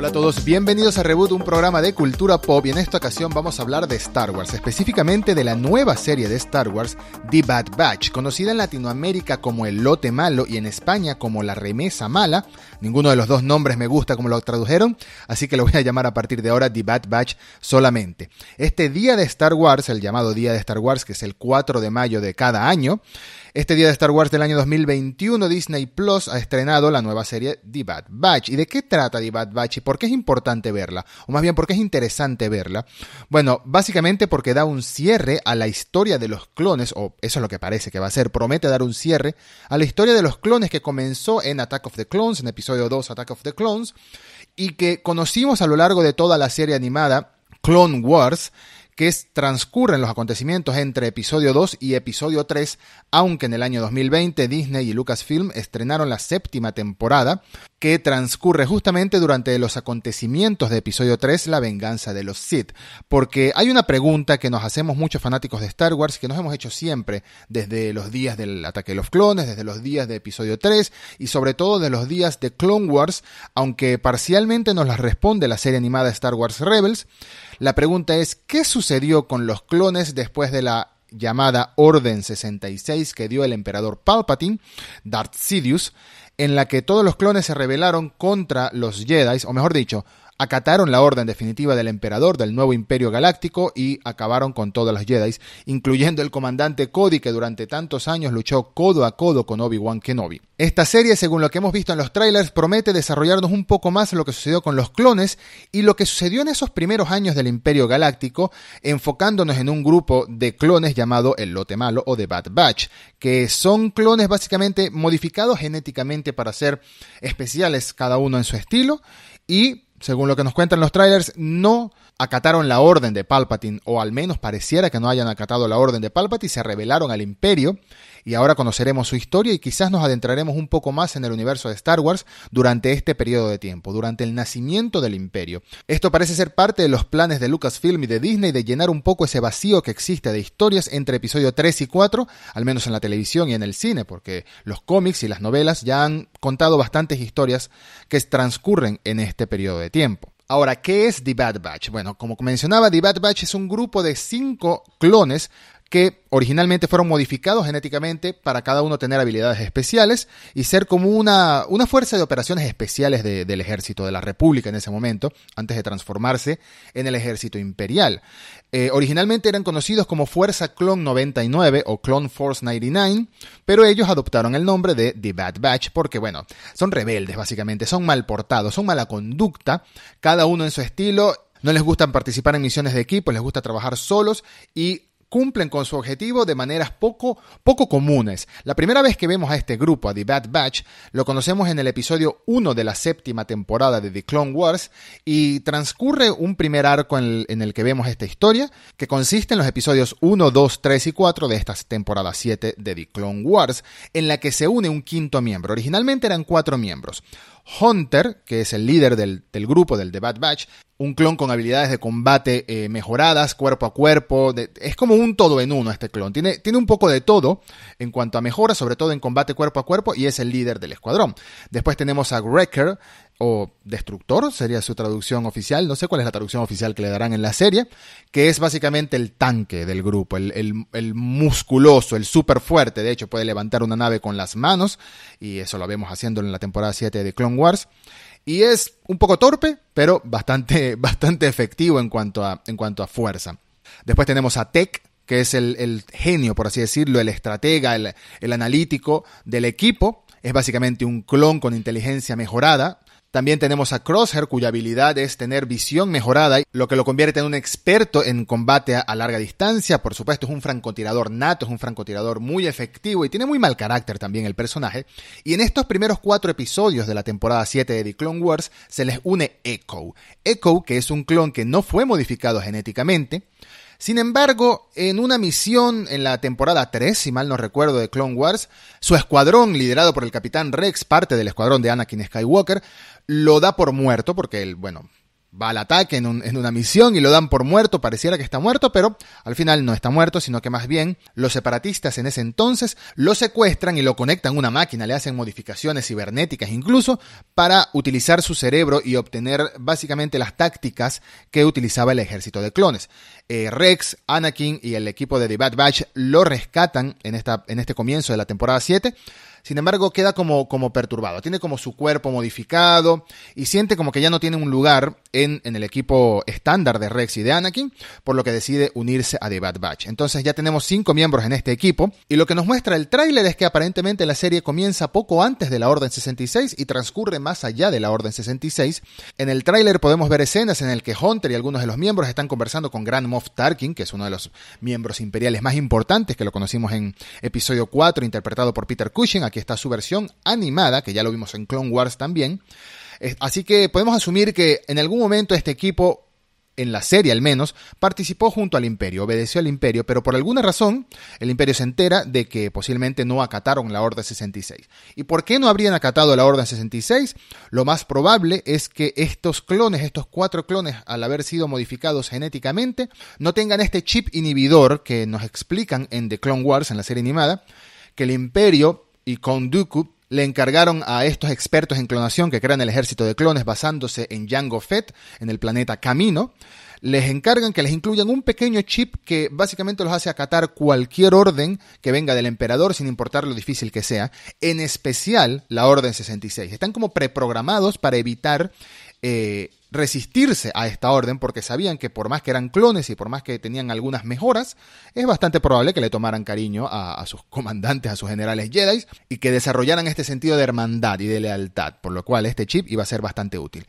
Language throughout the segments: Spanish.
Hola a todos, bienvenidos a Reboot, un programa de cultura pop y en esta ocasión vamos a hablar de Star Wars, específicamente de la nueva serie de Star Wars, The Bad Batch, conocida en Latinoamérica como El Lote Malo y en España como La Remesa Mala. Ninguno de los dos nombres me gusta como lo tradujeron, así que lo voy a llamar a partir de ahora The Bad Batch solamente. Este día de Star Wars, el llamado Día de Star Wars, que es el 4 de mayo de cada año, este día de Star Wars del año 2021, Disney Plus ha estrenado la nueva serie The Bad Batch. ¿Y de qué trata The Bad Batch y por qué es importante verla? O más bien, ¿por qué es interesante verla? Bueno, básicamente porque da un cierre a la historia de los clones, o eso es lo que parece que va a ser, promete dar un cierre a la historia de los clones que comenzó en Attack of the Clones, en episodio 2 Attack of the Clones, y que conocimos a lo largo de toda la serie animada Clone Wars, que transcurren los acontecimientos entre episodio 2 y episodio 3, aunque en el año 2020 Disney y Lucasfilm estrenaron la séptima temporada, que transcurre justamente durante los acontecimientos de episodio 3, La venganza de los Sith. Porque hay una pregunta que nos hacemos muchos fanáticos de Star Wars, que nos hemos hecho siempre desde los días del ataque de los clones, desde los días de episodio 3 y sobre todo de los días de Clone Wars, aunque parcialmente nos las responde la serie animada Star Wars Rebels. La pregunta es, ¿qué sucedió con los clones después de la llamada Orden 66 que dio el emperador Palpatine, Darth Sidious, en la que todos los clones se rebelaron contra los Jedi, o mejor dicho, acataron la orden definitiva del emperador del nuevo imperio galáctico y acabaron con todas las Jedi, incluyendo el comandante Cody que durante tantos años luchó codo a codo con Obi-Wan Kenobi. Esta serie, según lo que hemos visto en los trailers, promete desarrollarnos un poco más lo que sucedió con los clones y lo que sucedió en esos primeros años del imperio galáctico, enfocándonos en un grupo de clones llamado el Lote Malo o The Bad Batch, que son clones básicamente modificados genéticamente para ser especiales cada uno en su estilo y según lo que nos cuentan los trailers, no acataron la orden de Palpatine, o al menos pareciera que no hayan acatado la orden de Palpatine, se rebelaron al imperio, y ahora conoceremos su historia y quizás nos adentraremos un poco más en el universo de Star Wars durante este periodo de tiempo, durante el nacimiento del imperio. Esto parece ser parte de los planes de Lucasfilm y de Disney de llenar un poco ese vacío que existe de historias entre episodio 3 y 4, al menos en la televisión y en el cine, porque los cómics y las novelas ya han contado bastantes historias que transcurren en este periodo de tiempo. Ahora, ¿qué es The Bad Batch? Bueno, como mencionaba, The Bad Batch es un grupo de cinco clones que originalmente fueron modificados genéticamente para cada uno tener habilidades especiales y ser como una, una fuerza de operaciones especiales del ejército de la República en ese momento, antes de transformarse en el ejército imperial. Eh, originalmente eran conocidos como Fuerza Clone 99 o Clone Force 99, pero ellos adoptaron el nombre de The Bad Batch porque, bueno, son rebeldes básicamente, son mal portados, son mala conducta, cada uno en su estilo no les gusta participar en misiones de equipo, les gusta trabajar solos y cumplen con su objetivo de maneras poco, poco comunes. La primera vez que vemos a este grupo, a The Bad Batch, lo conocemos en el episodio 1 de la séptima temporada de The Clone Wars y transcurre un primer arco en el, en el que vemos esta historia, que consiste en los episodios 1, 2, 3 y 4 de esta temporada 7 de The Clone Wars, en la que se une un quinto miembro. Originalmente eran cuatro miembros. Hunter, que es el líder del, grupo del The Bad Batch, un clon con habilidades de combate eh, mejoradas, cuerpo a cuerpo, es como un todo en uno este clon. Tiene, tiene un poco de todo en cuanto a mejoras, sobre todo en combate cuerpo a cuerpo, y es el líder del escuadrón. Después tenemos a Wrecker, o destructor, sería su traducción oficial, no sé cuál es la traducción oficial que le darán en la serie, que es básicamente el tanque del grupo, el, el, musculoso, el súper fuerte, de hecho puede levantar una nave con las manos, y eso lo vemos haciendo en la temporada 7 de Clone Wars, y es un poco torpe, pero bastante, bastante efectivo en cuanto, a, en cuanto a fuerza. Después tenemos a Tech, que es el, el genio, por así decirlo, el estratega, el analítico del equipo, es básicamente un clon con inteligencia mejorada, también tenemos a Crosshair, cuya habilidad es tener visión mejorada, lo que lo convierte en un experto en combate a, larga distancia. Por supuesto, es un francotirador nato, es un francotirador muy efectivo y tiene muy mal carácter también el personaje. Y en estos primeros cuatro episodios de la temporada 7 de The Clone Wars se les une Echo. Echo, que es un clon que no fue modificado genéticamente, sin embargo, en una misión en la temporada 3, si mal no recuerdo, de Clone Wars, su escuadrón, liderado por el capitán Rex, parte del escuadrón de Anakin Skywalker, lo da por muerto porque él, bueno, va al ataque en, una misión y lo dan por muerto, pareciera que está muerto, pero al final no está muerto, sino que más bien los separatistas en ese entonces lo secuestran y lo conectan a una máquina, le hacen modificaciones cibernéticas incluso para utilizar su cerebro y obtener básicamente las tácticas que utilizaba el ejército de clones. Eh, Rex, Anakin y el equipo de The Bad Batch lo rescatan en, esta, en este comienzo de la temporada 7 sin embargo, queda como, como perturbado. Tiene como su cuerpo modificado y siente como que ya no tiene un lugar en, en el equipo estándar de Rex y de Anakin, por lo que decide unirse a The Bad Batch. Entonces ya tenemos cinco miembros en este equipo y lo que nos muestra el tráiler es que aparentemente la serie comienza poco antes de la Orden 66 y transcurre más allá de la Orden 66. En el tráiler podemos ver escenas en el que Hunter y algunos de los miembros están conversando con Grand Moff Tarkin, que es uno de los miembros imperiales más importantes que lo conocimos en episodio 4, interpretado por Peter Cushing Aquí está su versión animada, que ya lo vimos en Clone Wars también. Así que podemos asumir que en algún momento este equipo en la serie al menos, participó junto al imperio, obedeció al imperio, pero por alguna razón el imperio se entera de que posiblemente no acataron la Orden 66. ¿Y por qué no habrían acatado la Orden 66? Lo más probable es que estos clones, estos cuatro clones, al haber sido modificados genéticamente, no tengan este chip inhibidor que nos explican en The Clone Wars, en la serie animada, que el imperio y con Dooku le encargaron a estos expertos en clonación que crean el ejército de clones basándose en Jango Fett, en el planeta Camino, les encargan que les incluyan un pequeño chip que básicamente los hace acatar cualquier orden que venga del emperador sin importar lo difícil que sea, en especial la Orden 66. Están como preprogramados para evitar eh, resistirse a esta orden porque sabían que por más que eran clones y por más que tenían algunas mejoras, es bastante probable que le tomaran cariño a, sus comandantes, a sus generales Jedi y que desarrollaran este sentido de hermandad y de lealtad, por lo cual este chip iba a ser bastante útil.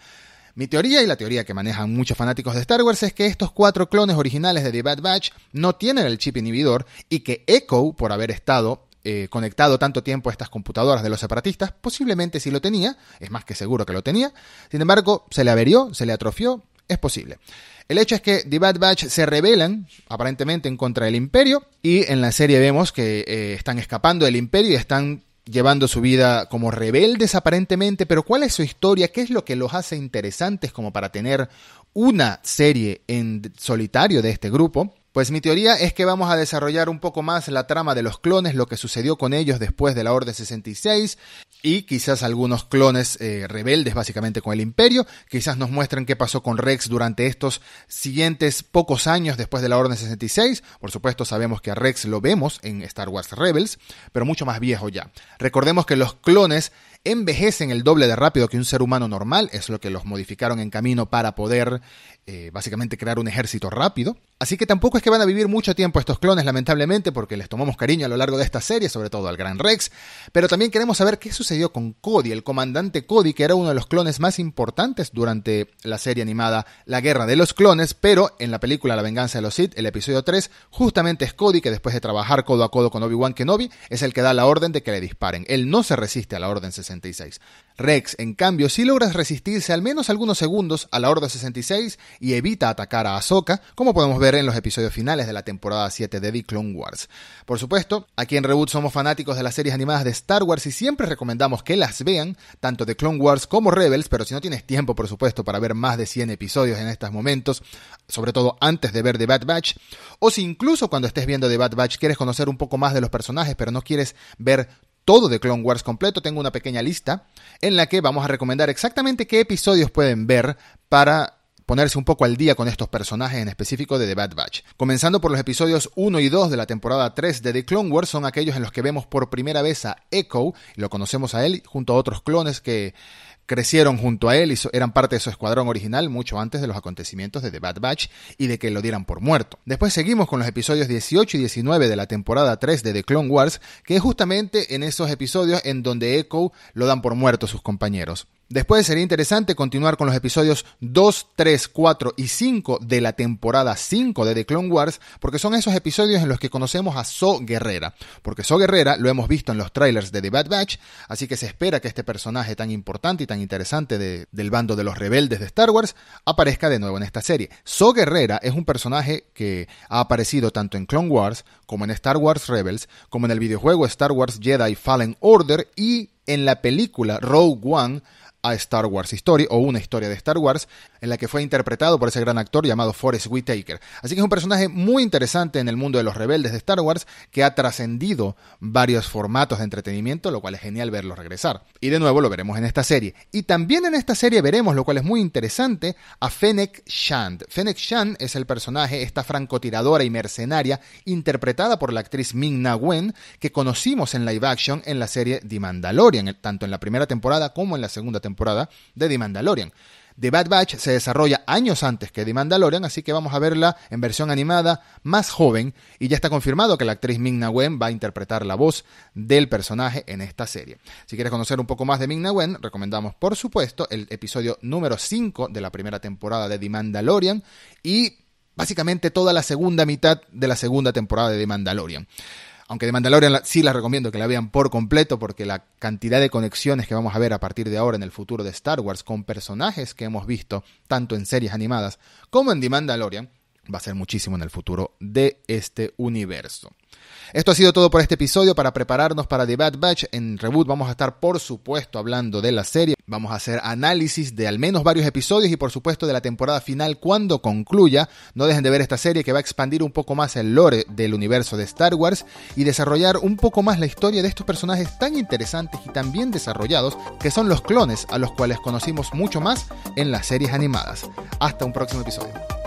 Mi teoría y la teoría que manejan muchos fanáticos de Star Wars es que estos cuatro clones originales de The Bad Batch no tienen el chip inhibidor y que Echo, por haber estado eh, conectado tanto tiempo a estas computadoras de los separatistas, posiblemente sí lo tenía, es más que seguro que lo tenía, sin embargo, se le averió, se le atrofió, es posible. El hecho es que The Bad Batch se rebelan, aparentemente, en contra del Imperio, y en la serie vemos que eh, están escapando del Imperio y están llevando su vida como rebeldes aparentemente, pero ¿cuál es su historia? ¿Qué es lo que los hace interesantes como para tener una serie en solitario de este grupo? Pues mi teoría es que vamos a desarrollar un poco más la trama de los clones, lo que sucedió con ellos después de la Orden 66 y quizás algunos clones eh, rebeldes básicamente con el imperio, quizás nos muestren qué pasó con Rex durante estos siguientes pocos años después de la Orden 66, por supuesto sabemos que a Rex lo vemos en Star Wars Rebels, pero mucho más viejo ya. Recordemos que los clones envejecen el doble de rápido que un ser humano normal, es lo que los modificaron en camino para poder eh, básicamente crear un ejército rápido. Así que tampoco es que van a vivir mucho tiempo estos clones, lamentablemente, porque les tomamos cariño a lo largo de esta serie, sobre todo al Gran Rex, pero también queremos saber qué sucedió con Cody, el comandante Cody, que era uno de los clones más importantes durante la serie animada La Guerra de los Clones, pero en la película La Venganza de los Sith, el episodio 3, justamente es Cody que después de trabajar codo a codo con Obi-Wan Kenobi, es el que da la orden de que le disparen. Él no se resiste a la orden 66. Rex, en cambio, sí logra resistirse al menos algunos segundos a la Orden 66 y evita atacar a Ahsoka, como podemos ver en los episodios finales de la temporada 7 de The Clone Wars. Por supuesto, aquí en Reboot somos fanáticos de las series animadas de Star Wars y siempre recomendamos que las vean, tanto de Clone Wars como Rebels, pero si no tienes tiempo, por supuesto, para ver más de 100 episodios en estos momentos, sobre todo antes de ver The Bad Batch, o si incluso cuando estés viendo The Bad Batch quieres conocer un poco más de los personajes, pero no quieres ver todo de Clone Wars completo, tengo una pequeña lista en la que vamos a recomendar exactamente qué episodios pueden ver para ponerse un poco al día con estos personajes en específico de The Bad Batch. Comenzando por los episodios 1 y 2 de la temporada 3 de The Clone Wars, son aquellos en los que vemos por primera vez a Echo, y lo conocemos a él junto a otros clones que crecieron junto a él y eran parte de su escuadrón original mucho antes de los acontecimientos de The Bad Batch y de que lo dieran por muerto. Después seguimos con los episodios 18 y 19 de la temporada 3 de The Clone Wars, que es justamente en esos episodios en donde Echo lo dan por muerto sus compañeros. Después sería interesante continuar con los episodios 2, 3, 4 y 5 de la temporada 5 de The Clone Wars, porque son esos episodios en los que conocemos a So Guerrera. Porque So Guerrera lo hemos visto en los trailers de The Bad Batch, así que se espera que este personaje tan importante y tan interesante del bando de los rebeldes de Star Wars aparezca de nuevo en esta serie. So Guerrera es un personaje que ha aparecido tanto en Clone Wars como en Star Wars Rebels, como en el videojuego Star Wars Jedi Fallen Order y en la película Rogue One a Star Wars Story o una historia de Star Wars, en la que fue interpretado por ese gran actor llamado Forrest Whitaker. Así que es un personaje muy interesante en el mundo de los rebeldes de Star Wars que ha trascendido varios formatos de entretenimiento, lo cual es genial verlo regresar. Y de nuevo lo veremos en esta serie. Y también en esta serie veremos, lo cual es muy interesante, a Fennec Shand. Fennec Shand es el personaje, esta francotiradora y mercenaria, interpretada por la actriz Ming Na Wen, que conocimos en live action en la serie The Mandalorian, tanto en la primera temporada como en la segunda temporada de The Mandalorian. The Bad Batch se desarrolla años antes que The Mandalorian, así que vamos a verla en versión animada más joven y ya está confirmado que la actriz Ming-Na Wen va a interpretar la voz del personaje en esta serie. Si quieres conocer un poco más de Ming-Na Wen, recomendamos por supuesto el episodio número 5 de la primera temporada de The Mandalorian y básicamente toda la segunda mitad de la segunda temporada de The Mandalorian. Aunque de Mandalorian sí la recomiendo que la vean por completo porque la cantidad de conexiones que vamos a ver a partir de ahora en el futuro de Star Wars con personajes que hemos visto tanto en series animadas como en The Mandalorian va a ser muchísimo en el futuro de este universo. Esto ha sido todo por este episodio. Para prepararnos para The Bad Batch, en Reboot vamos a estar, por supuesto, hablando de la serie. Vamos a hacer análisis de al menos varios episodios y, por supuesto, de la temporada final cuando concluya. No dejen de ver esta serie que va a expandir un poco más el lore del universo de Star Wars y desarrollar un poco más la historia de estos personajes tan interesantes y tan bien desarrollados que son los clones a los cuales conocimos mucho más en las series animadas. Hasta un próximo episodio.